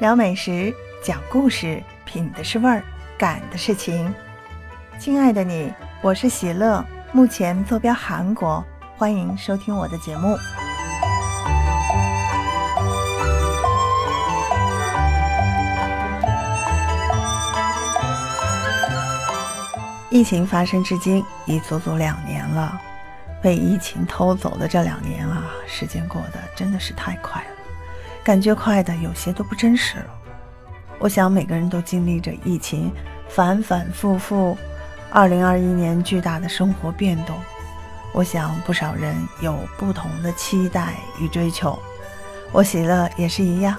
聊美食，讲故事，品的是味儿，感的是情。亲爱的你，我是喜乐，目前坐标韩国，欢迎收听我的节目。疫情发生至今已足足两年了，被疫情偷走的这两年啊，时间过得真的是太快了，感觉快的有些都不真实了。我想每个人都经历着疫情反反复复，二零二一年巨大的生活变动。我想不少人有不同的期待与追求，我喜乐也是一样。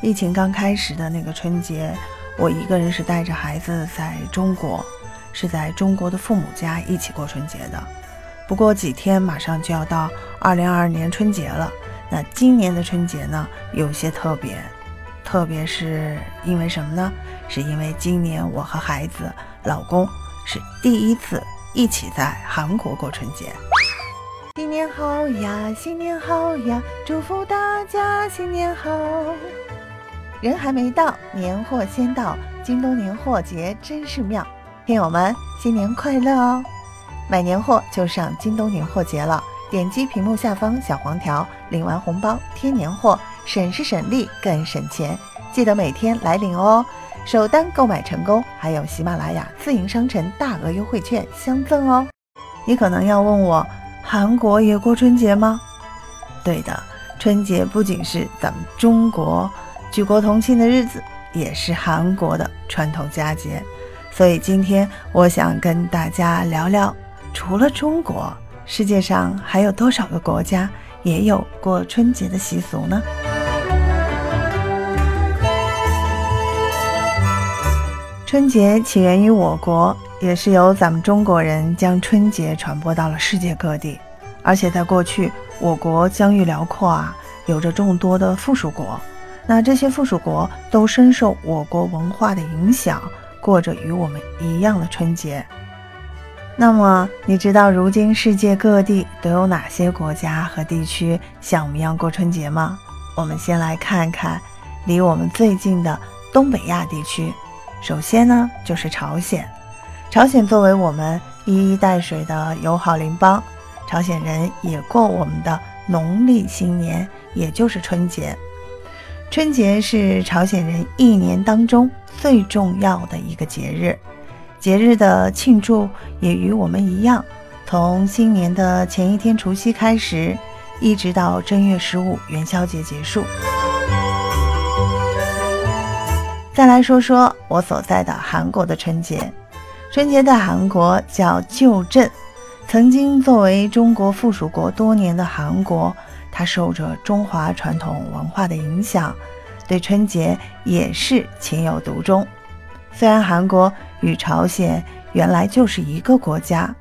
疫情刚开始的那个春节，我一个人是带着孩子在中国。是在中国的父母家一起过春节的，不过几天马上就要到二零二二年春节了。那今年的春节呢，有些特别，特别是因为什么呢？是因为今年我和孩子、老公是第一次一起在韩国过春节。新年好呀，新年好呀，祝福大家新年好。人还没到，年货先到，京东年货节真是妙。听友们，新年快乐哦！买年货就上京东年货节了，点击屏幕下方小黄条，领完红包添年货，省时省力更省钱。记得每天来领哦！首单购买成功，还有喜马拉雅自营商城大额优惠券相赠哦。你可能要问我，韩国也过春节吗？对的，春节不仅是咱们中国举国同庆的日子，也是韩国的传统佳节。所以今天我想跟大家聊聊，除了中国，世界上还有多少个国家也有过春节的习俗呢？春节起源于我国，也是由咱们中国人将春节传播到了世界各地。而且在过去，我国疆域辽阔啊，有着众多的附属国，那这些附属国都深受我国文化的影响。过着与我们一样的春节。那么，你知道如今世界各地都有哪些国家和地区像我们一样过春节吗？我们先来看看离我们最近的东北亚地区。首先呢，就是朝鲜。朝鲜作为我们一衣带水的友好邻邦，朝鲜人也过我们的农历新年，也就是春节。春节是朝鲜人一年当中。最重要的一个节日，节日的庆祝也与我们一样，从新年的前一天除夕开始，一直到正月十五元宵节结束。再来说说我所在的韩国的春节，春节在韩国叫旧镇，曾经作为中国附属国多年的韩国，它受着中华传统文化的影响。对春节也是情有独钟。虽然韩国与朝鲜原来就是一个国家，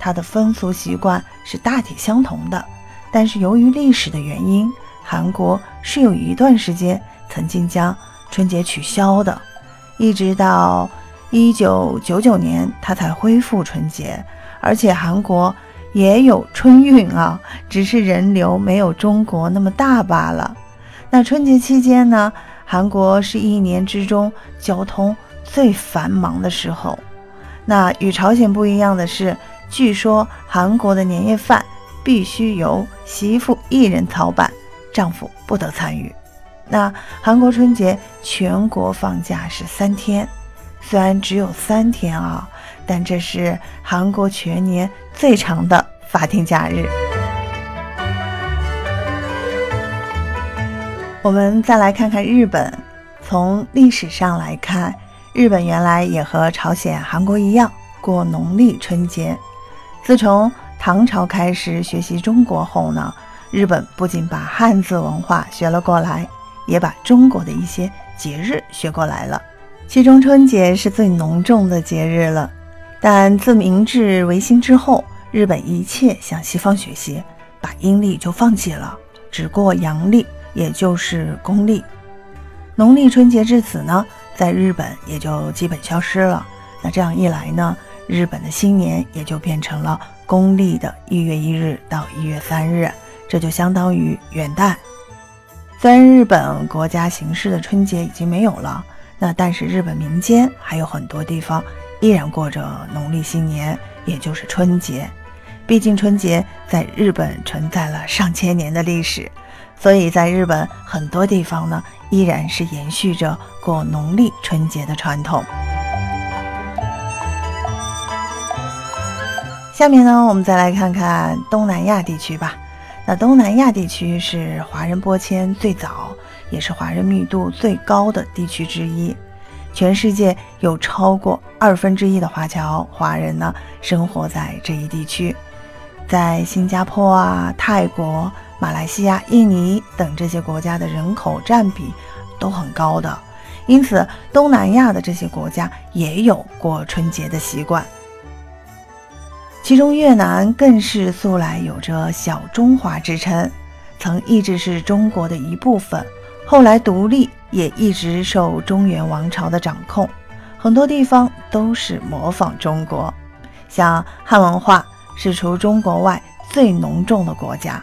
它的风俗习惯是大体相同的，但是由于历史的原因，韩国是有一段时间曾经将春节取消的，一直到一九九九年，它才恢复春节。而且韩国也有春运啊，只是人流没有中国那么大罢了。那春节期间呢？韩国是一年之中交通最繁忙的时候。那与朝鲜不一样的是，据说韩国的年夜饭必须由媳妇一人操办，丈夫不得参与。那韩国春节全国放假是三天，虽然只有三天啊，但这是韩国全年最长的法定假日。我们再来看看日本。从历史上来看，日本原来也和朝鲜、韩国一样过农历春节。自从唐朝开始学习中国后呢，日本不仅把汉字文化学了过来，也把中国的一些节日学过来了。其中春节是最隆重的节日了。但自明治维新之后，日本一切向西方学习，把阴历就放弃了，只过阳历。也就是公历，农历春节至此呢，在日本也就基本消失了。那这样一来呢，日本的新年也就变成了公历的一月一日到一月三日，这就相当于元旦。虽然日本国家形式的春节已经没有了，那但是日本民间还有很多地方依然过着农历新年，也就是春节。毕竟春节在日本存在了上千年的历史，所以在日本很多地方呢，依然是延续着过农历春节的传统。下面呢，我们再来看看东南亚地区吧。那东南亚地区是华人播迁最早，也是华人密度最高的地区之一。全世界有超过二分之一的华侨华人呢，生活在这一地区。在新加坡啊、泰国、马来西亚、印尼等这些国家的人口占比都很高的，因此东南亚的这些国家也有过春节的习惯。其中越南更是素来有着“小中华”之称，曾一直是中国的一部分。后来独立，也一直受中原王朝的掌控，很多地方都是模仿中国。像汉文化是除中国外最浓重的国家，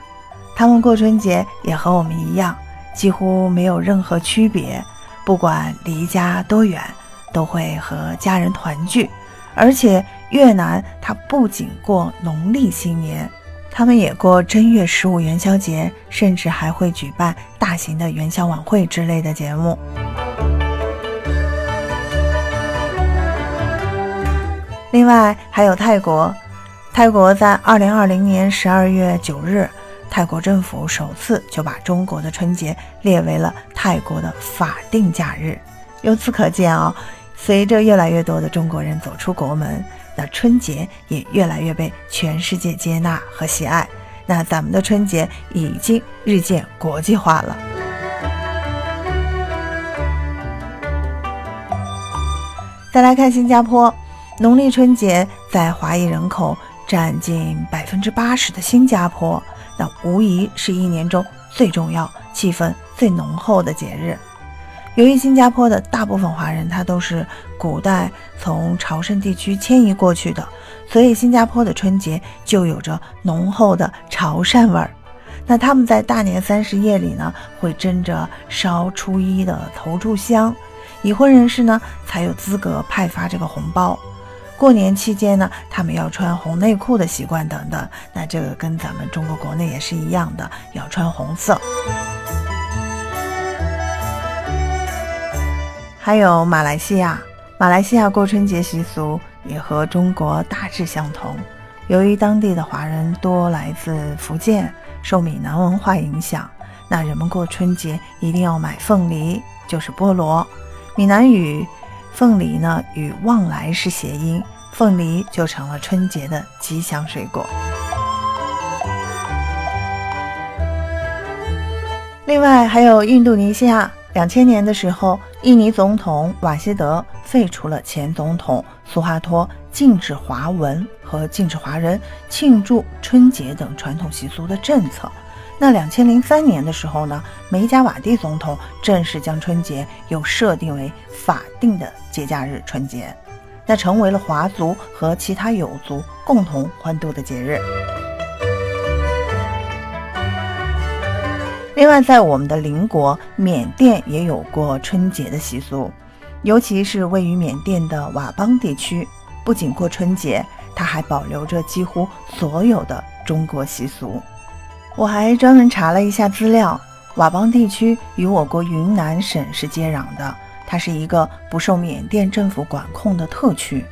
他们过春节也和我们一样，几乎没有任何区别。不管离家多远，都会和家人团聚，而且。越南，它不仅过农历新年，他们也过正月十五元宵节，甚至还会举办大型的元宵晚会之类的节目。另外还有泰国，泰国在二零二零年十二月九日，泰国政府首次就把中国的春节列为了泰国的法定假日。由此可见啊，随着越来越多的中国人走出国门。那春节也越来越被全世界接纳和喜爱，那咱们的春节已经日渐国际化了。再来看新加坡，农历春节在华裔人口占近百分之八十的新加坡，那无疑是一年中最重要、气氛最浓厚的节日。由于新加坡的大部分华人他都是古代从朝圣地区迁移过去的，所以新加坡的春节就有着浓厚的潮汕味儿。那他们在大年三十夜里呢，会争着烧初一的头炷香，已婚人士呢才有资格派发这个红包。过年期间呢，他们要穿红内裤的习惯等等。那这个跟咱们中国国内也是一样的，要穿红色。还有马来西亚，马来西亚过春节习俗也和中国大致相同。由于当地的华人多来自福建，受闽南文化影响，那人们过春节一定要买凤梨，就是菠萝。闽南语“凤梨”呢与“旺来”是谐音，凤梨就成了春节的吉祥水果。另外还有印度尼西亚。两千年的时候，印尼总统瓦希德废除了前总统苏哈托禁止华文和禁止华人庆祝春节等传统习俗的政策。那两千零三年的时候呢，梅加瓦蒂总统正式将春节又设定为法定的节假日春节，那成为了华族和其他友族共同欢度的节日。另外，在我们的邻国缅甸也有过春节的习俗，尤其是位于缅甸的佤邦地区，不仅过春节，它还保留着几乎所有的中国习俗。我还专门查了一下资料，佤邦地区与我国云南省是接壤的，它是一个不受缅甸政府管控的特区。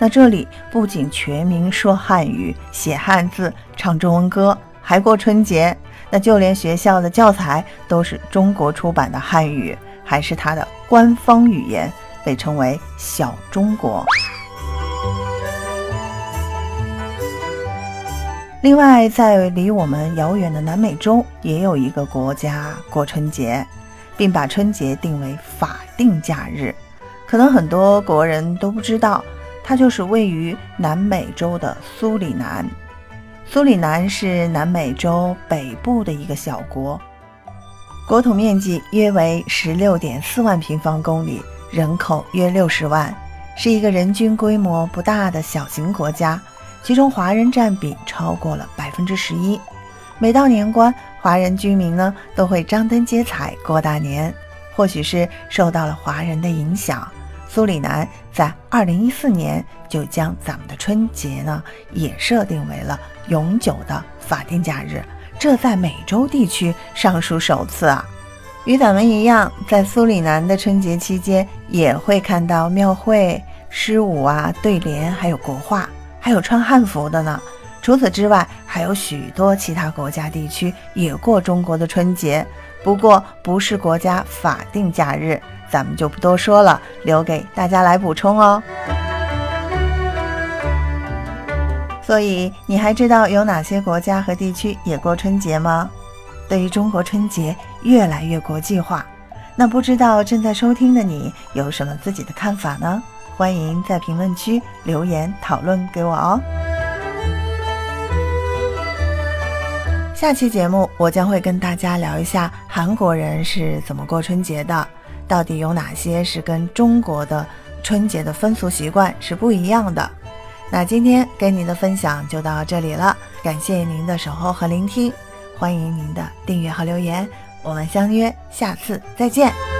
那这里不仅全民说汉语、写汉字、唱中文歌，还过春节。那就连学校的教材都是中国出版的汉语，还是它的官方语言，被称为“小中国”。另外，在离我们遥远的南美洲，也有一个国家过春节，并把春节定为法定假日。可能很多国人都不知道，它就是位于南美洲的苏里南。苏里南是南美洲北部的一个小国，国土面积约为十六点四万平方公里，人口约六十万，是一个人均规模不大的小型国家。其中华人占比超过了百分之十一。每到年关，华人居民呢都会张灯结彩过大年。或许是受到了华人的影响，苏里南在二零一四年就将咱们的春节呢也设定为了永久的法定假日，这在美洲地区尚属首次啊。与咱们一样，在苏里南的春节期间也会看到庙会、诗舞啊、对联，还有国画，还有穿汉服的呢。除此之外，还有许多其他国家地区也过中国的春节，不过不是国家法定假日，咱们就不多说了，留给大家来补充哦。所以，你还知道有哪些国家和地区也过春节吗？对于中国春节越来越国际化，那不知道正在收听的你有什么自己的看法呢？欢迎在评论区留言讨论给我哦。下期节目，我将会跟大家聊一下韩国人是怎么过春节的，到底有哪些是跟中国的春节的风俗习惯是不一样的。那今天跟您的分享就到这里了，感谢您的守候和聆听，欢迎您的订阅和留言，我们相约下次再见。